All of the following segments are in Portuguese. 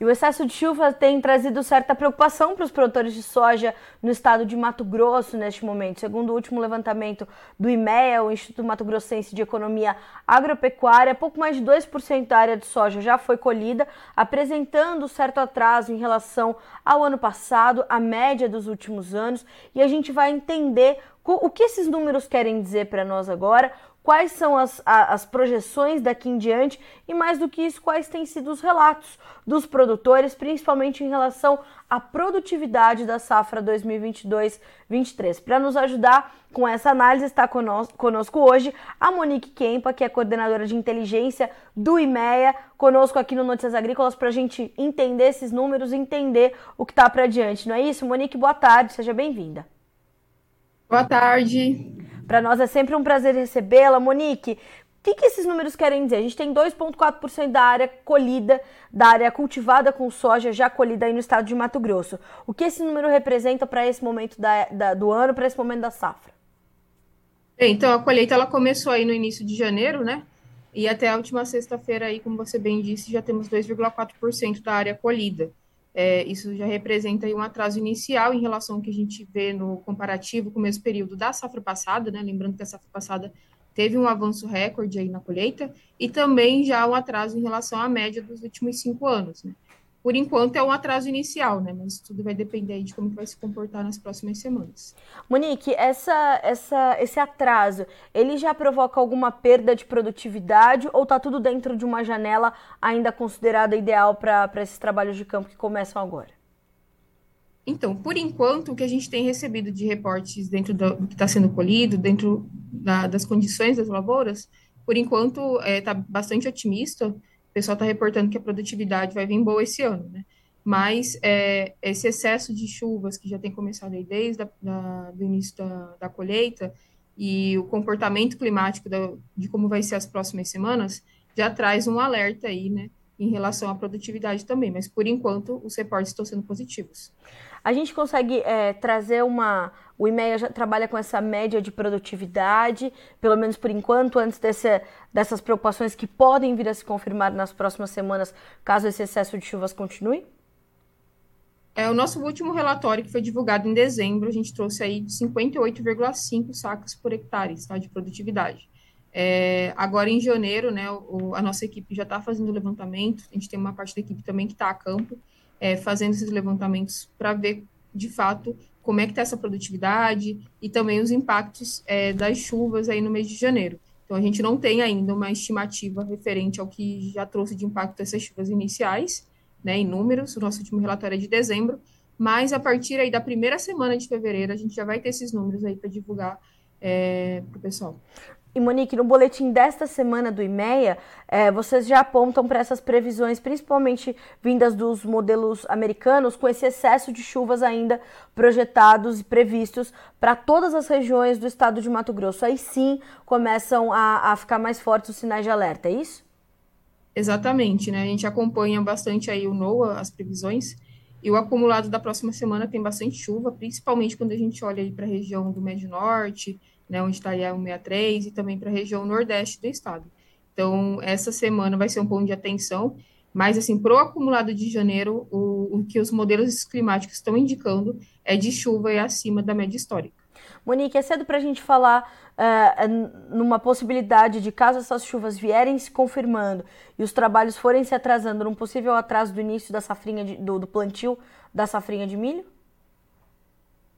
E o excesso de chuva tem trazido certa preocupação para os produtores de soja no estado de Mato Grosso neste momento. Segundo o último levantamento do IMEA, o Instituto Mato Grossense de Economia Agropecuária, pouco mais de 2% da área de soja já foi colhida, apresentando certo atraso em relação ao ano passado, a média dos últimos anos. E a gente vai entender o que esses números querem dizer para nós agora, quais são as, as projeções daqui em diante e, mais do que isso, quais têm sido os relatos dos produtores, principalmente em relação à produtividade da safra 2022-23. Para nos ajudar com essa análise, está conosco, conosco hoje a Monique Kempa, que é coordenadora de inteligência do IMEA, conosco aqui no Notícias Agrícolas, para a gente entender esses números, entender o que está para diante. Não é isso? Monique, boa tarde, seja bem-vinda. Boa tarde. Para nós é sempre um prazer recebê-la. Monique, o que, que esses números querem dizer? A gente tem 2,4% da área colhida, da área cultivada com soja já colhida aí no estado de Mato Grosso. O que esse número representa para esse momento da, da, do ano, para esse momento da safra? Bem, então a colheita ela começou aí no início de janeiro, né? E até a última sexta-feira aí, como você bem disse, já temos 2,4% da área colhida. É, isso já representa um atraso inicial em relação ao que a gente vê no comparativo com o mesmo período da safra passada, né? Lembrando que a safra passada teve um avanço recorde aí na colheita, e também já um atraso em relação à média dos últimos cinco anos, né? Por enquanto é um atraso inicial, né? Mas tudo vai depender de como vai se comportar nas próximas semanas. Monique, essa, essa, esse atraso, ele já provoca alguma perda de produtividade ou está tudo dentro de uma janela ainda considerada ideal para esses trabalhos de campo que começam agora? Então, por enquanto, o que a gente tem recebido de reportes dentro do, do que está sendo colhido, dentro da, das condições das lavouras, por enquanto está é, tá bastante otimista pessoal está reportando que a produtividade vai vir boa esse ano, né? Mas é, esse excesso de chuvas que já tem começado aí desde o da, do início da, da, colheita e o comportamento climático da, de como vai ser as próximas semanas já traz um alerta aí, né? Em relação à produtividade também, mas por enquanto os reportes estão sendo positivos. A gente consegue é, trazer uma, o IMEA já trabalha com essa média de produtividade, pelo menos por enquanto, antes desse, dessas preocupações que podem vir a se confirmar nas próximas semanas, caso esse excesso de chuvas continue? É, o nosso último relatório, que foi divulgado em dezembro, a gente trouxe aí de 58,5 sacos por hectare tá, de produtividade. É, agora, em janeiro, né, o, a nossa equipe já está fazendo o levantamento, a gente tem uma parte da equipe também que está a campo, é, fazendo esses levantamentos para ver, de fato, como é que está essa produtividade e também os impactos é, das chuvas aí no mês de janeiro. Então, a gente não tem ainda uma estimativa referente ao que já trouxe de impacto essas chuvas iniciais, né, em números, o nosso último relatório é de dezembro, mas a partir aí da primeira semana de fevereiro, a gente já vai ter esses números aí para divulgar é, para o pessoal. E Monique, no boletim desta semana do IMEA, é, vocês já apontam para essas previsões, principalmente vindas dos modelos americanos, com esse excesso de chuvas ainda projetados e previstos para todas as regiões do estado de Mato Grosso. Aí sim começam a, a ficar mais fortes os sinais de alerta, é isso? Exatamente, né? A gente acompanha bastante aí o NOAA, as previsões, e o acumulado da próxima semana tem bastante chuva, principalmente quando a gente olha aí para a região do Médio Norte, né, onde está a 163, e também para a região nordeste do estado. Então, essa semana vai ser um ponto de atenção, mas, assim, para o acumulado de janeiro, o, o que os modelos climáticos estão indicando é de chuva e acima da média histórica. Monique, é cedo para a gente falar uh, numa possibilidade de, caso essas chuvas vierem se confirmando e os trabalhos forem se atrasando, num possível atraso do início da safrinha de, do, do plantio da safrinha de milho?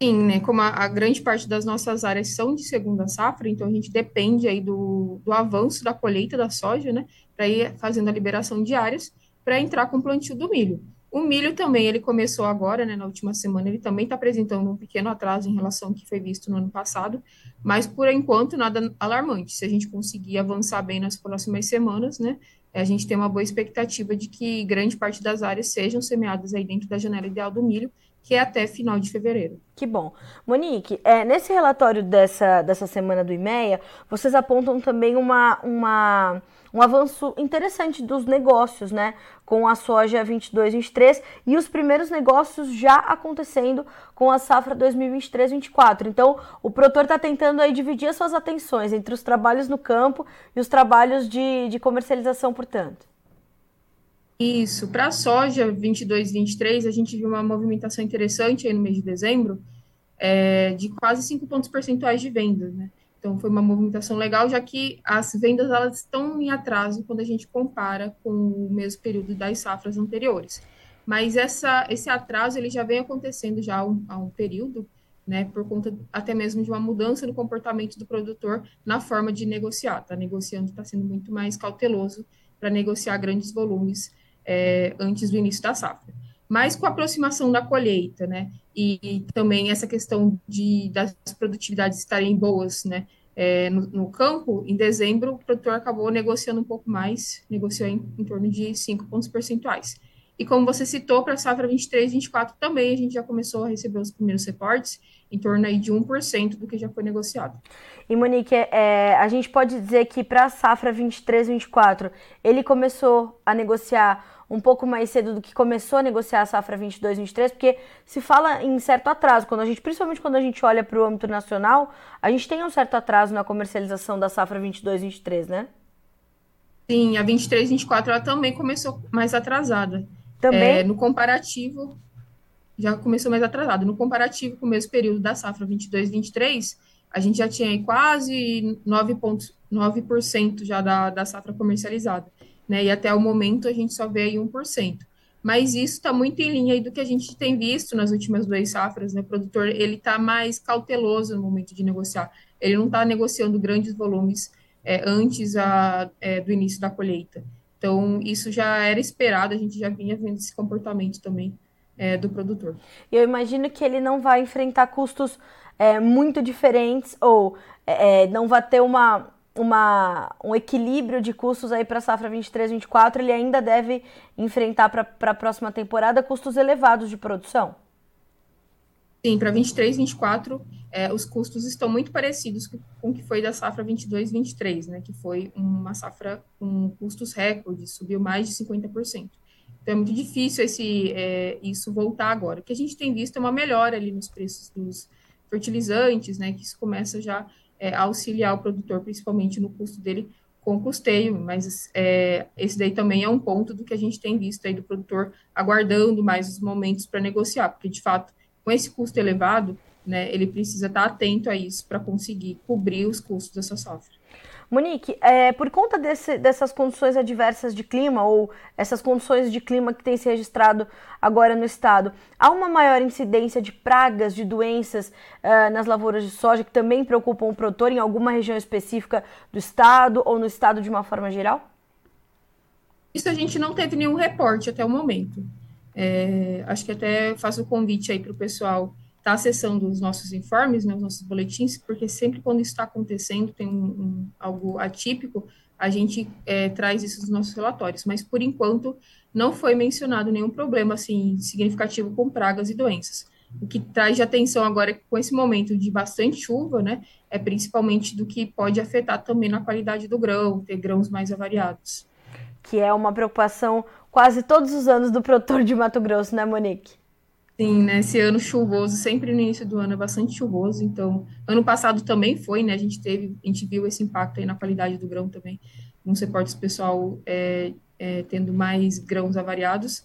Sim, né? Como a, a, grande parte das nossas áreas são de segunda safra, então a gente depende aí do, do avanço da colheita da soja, né? Para ir fazendo a liberação de áreas para entrar com o plantio do milho. O milho também, ele começou agora, né, na última semana, ele também está apresentando um pequeno atraso em relação ao que foi visto no ano passado, mas por enquanto nada alarmante. Se a gente conseguir avançar bem nas próximas semanas, né, a gente tem uma boa expectativa de que grande parte das áreas sejam semeadas aí dentro da janela ideal do milho, que é até final de fevereiro. Que bom. Monique, é, nesse relatório dessa, dessa semana do IMEA, vocês apontam também uma, uma, um avanço interessante dos negócios, né? Com a soja 22, 23 e os primeiros negócios já acontecendo com a safra 2023, 24. Então, o produtor está tentando aí dividir as suas atenções entre os trabalhos no campo e os trabalhos de, de comercialização, portanto. Isso, para a soja 22, 23, a gente viu uma movimentação interessante aí no mês de dezembro, é, de quase 5 pontos percentuais de vendas, né? Então, foi uma movimentação legal, já que as vendas elas estão em atraso quando a gente compara com o mesmo período das safras anteriores. Mas essa, esse atraso ele já vem acontecendo já há um, há um período, né, por conta até mesmo de uma mudança no comportamento do produtor na forma de negociar. Está negociando, está sendo muito mais cauteloso para negociar grandes volumes é, antes do início da safra. Mas com a aproximação da colheita, né, e, e também essa questão de das produtividades estarem boas, né, é, no, no, campo, em dezembro, o produtor acabou negociando um pouco mais, negociou em, em torno de 5 pontos percentuais. E como você citou, para a safra 23, 24 também a gente já começou a receber os primeiros reportes, em torno aí de 1% do que já foi negociado. E Monique, é, a gente pode dizer que para a safra 23, 24, ele começou a negociar um pouco mais cedo do que começou a negociar a safra 22, 23, porque se fala em certo atraso, quando a gente, principalmente quando a gente olha para o âmbito nacional, a gente tem um certo atraso na comercialização da safra 22, 23, né? Sim, a 23, 24 ela também começou mais atrasada. Também? É, no comparativo, já começou mais atrasado. No comparativo com o mesmo período da safra 22, 23, a gente já tinha quase 9%, 9 já da, da safra comercializada né? E até o momento a gente só vê aí 1%. Mas isso está muito em linha do que a gente tem visto nas últimas duas safras, né? O produtor, ele está mais cauteloso no momento de negociar. Ele não está negociando grandes volumes é, antes a, é, do início da colheita. Então, isso já era esperado, a gente já vinha vendo esse comportamento também é, do produtor. Eu imagino que ele não vai enfrentar custos é, muito diferentes ou é, não vai ter uma, uma, um equilíbrio de custos aí para a safra 23, 24, ele ainda deve enfrentar para a próxima temporada custos elevados de produção? Sim, para 23, 24, é, os custos estão muito parecidos com o que foi da safra 22, 23, né, que foi uma safra com custos recordes, subiu mais de 50%. Então, é muito difícil esse, é, isso voltar agora. O que a gente tem visto é uma melhora ali nos preços dos fertilizantes, né, que isso começa já é, auxiliar o produtor, principalmente no custo dele com custeio, mas é, esse daí também é um ponto do que a gente tem visto aí do produtor aguardando mais os momentos para negociar, porque de fato, com esse custo elevado, né, ele precisa estar atento a isso para conseguir cobrir os custos dessa safra. Monique, é, por conta desse, dessas condições adversas de clima ou essas condições de clima que tem se registrado agora no estado, há uma maior incidência de pragas, de doenças uh, nas lavouras de soja que também preocupam o produtor em alguma região específica do estado ou no estado de uma forma geral? Isso a gente não teve nenhum reporte até o momento. É, acho que até faço o convite aí para o pessoal está acessando os nossos informes, né, os nossos boletins, porque sempre quando isso está acontecendo, tem um, um, algo atípico, a gente é, traz isso nos nossos relatórios. Mas, por enquanto, não foi mencionado nenhum problema assim, significativo com pragas e doenças. O que traz de atenção agora é com esse momento de bastante chuva, né, é principalmente do que pode afetar também na qualidade do grão, ter grãos mais avariados. Que é uma preocupação quase todos os anos do produtor de Mato Grosso, né, Monique? Sim, né? Esse ano chuvoso, sempre no início do ano é bastante chuvoso, então, ano passado também foi, né? A gente teve, a gente viu esse impacto aí na qualidade do grão também, nos reportes pessoal é, é, tendo mais grãos avariados,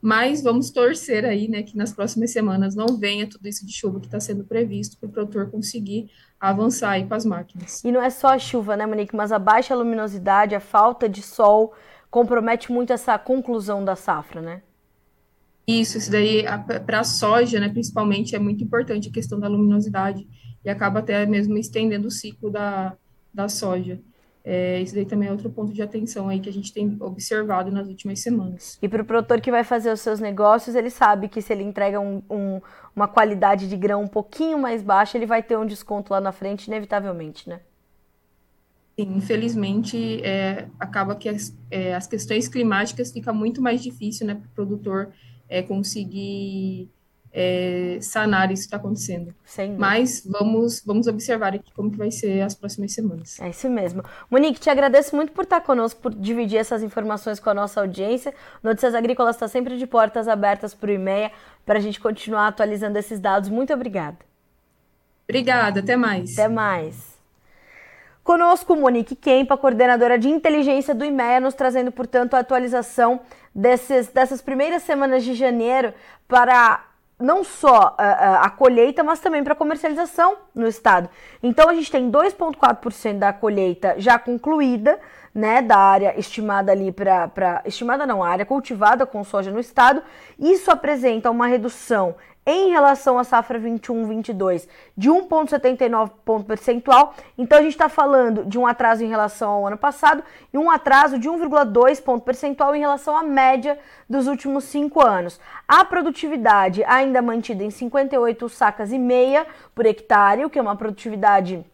mas vamos torcer aí, né, que nas próximas semanas não venha tudo isso de chuva que está sendo previsto para o produtor conseguir avançar aí com as máquinas. E não é só a chuva, né, Monique, mas a baixa luminosidade, a falta de sol compromete muito essa conclusão da safra, né? Isso, isso daí para a soja, né, principalmente, é muito importante a questão da luminosidade e acaba até mesmo estendendo o ciclo da, da soja. É, isso daí também é outro ponto de atenção aí que a gente tem observado nas últimas semanas. E para o produtor que vai fazer os seus negócios, ele sabe que se ele entrega um, um, uma qualidade de grão um pouquinho mais baixa, ele vai ter um desconto lá na frente, inevitavelmente, né? Sim, infelizmente, é, acaba que as, é, as questões climáticas fica muito mais difícil né, para o produtor é, conseguir é, sanar isso que está acontecendo. Sim. Mas vamos, vamos observar aqui como que vai ser as próximas semanas. É isso mesmo. Monique, te agradeço muito por estar conosco, por dividir essas informações com a nossa audiência. Notícias Agrícolas está sempre de portas abertas para o e-mail, para a gente continuar atualizando esses dados. Muito obrigada. Obrigada, até mais. Até mais. Conosco, Monique Kempa, coordenadora de inteligência do IMEA, nos trazendo, portanto, a atualização desses, dessas primeiras semanas de janeiro para não só a, a, colheita, mas também para comercialização no estado. Então a gente tem 2,4% da colheita já concluída, né, da área estimada ali para estimada não, a área cultivada com soja no estado. Isso apresenta uma redução em relação à safra 21-22 de 1,79 ponto percentual. Então a gente está falando de um atraso em relação ao ano passado e um atraso de 1,2 ponto percentual em relação à média dos últimos cinco anos. A produtividade ainda mantida em 58 sacas e meia por hectare, o que é uma produtividade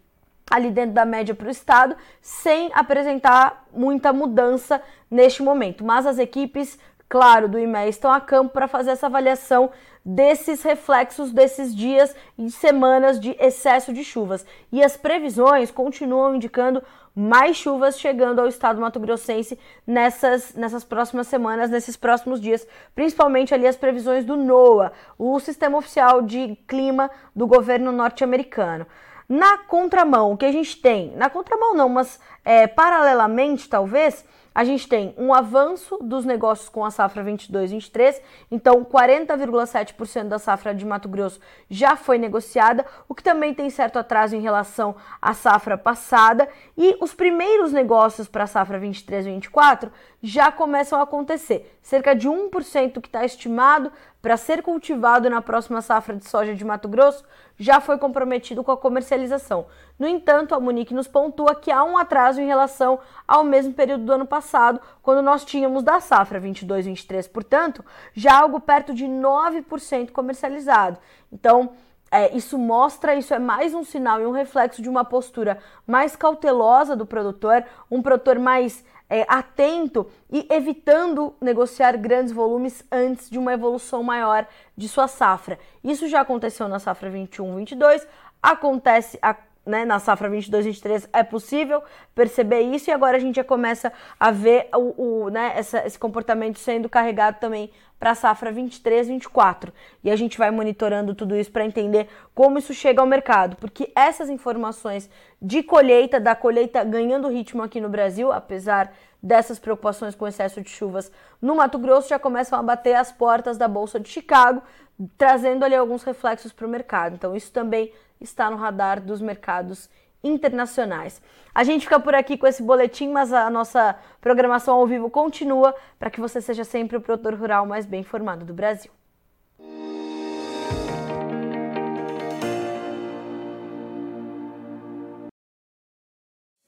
ali dentro da média para o estado, sem apresentar muita mudança neste momento. Mas as equipes, claro, do IME estão a campo para fazer essa avaliação desses reflexos desses dias e semanas de excesso de chuvas. E as previsões continuam indicando mais chuvas chegando ao estado mato-grossense nessas, nessas próximas semanas, nesses próximos dias, principalmente ali as previsões do NOAA, o sistema oficial de clima do governo norte-americano. Na contramão, o que a gente tem? Na contramão não, mas é, paralelamente talvez, a gente tem um avanço dos negócios com a safra 22-23, então 40,7% da safra de Mato Grosso já foi negociada, o que também tem certo atraso em relação à safra passada, e os primeiros negócios para a safra 23-24 já começam a acontecer. Cerca de 1% que está estimado para ser cultivado na próxima safra de soja de Mato Grosso já foi comprometido com a comercialização. No entanto, a Munique nos pontua que há um atraso em relação ao mesmo período do ano passado, quando nós tínhamos da safra 22-23, portanto, já algo perto de 9% comercializado. Então, é, isso mostra, isso é mais um sinal e um reflexo de uma postura mais cautelosa do produtor, um produtor mais é, atento e evitando negociar grandes volumes antes de uma evolução maior de sua safra. Isso já aconteceu na safra 21-22, acontece a, né, na safra 22-23 é possível perceber isso e agora a gente já começa a ver o, o né, essa, esse comportamento sendo carregado também para a safra 23, 24. E a gente vai monitorando tudo isso para entender como isso chega ao mercado, porque essas informações de colheita, da colheita ganhando ritmo aqui no Brasil, apesar dessas preocupações com excesso de chuvas no Mato Grosso, já começam a bater as portas da Bolsa de Chicago, trazendo ali alguns reflexos para o mercado. Então, isso também está no radar dos mercados internacionais. A gente fica por aqui com esse boletim, mas a nossa programação ao vivo continua para que você seja sempre o produtor rural mais bem informado do Brasil.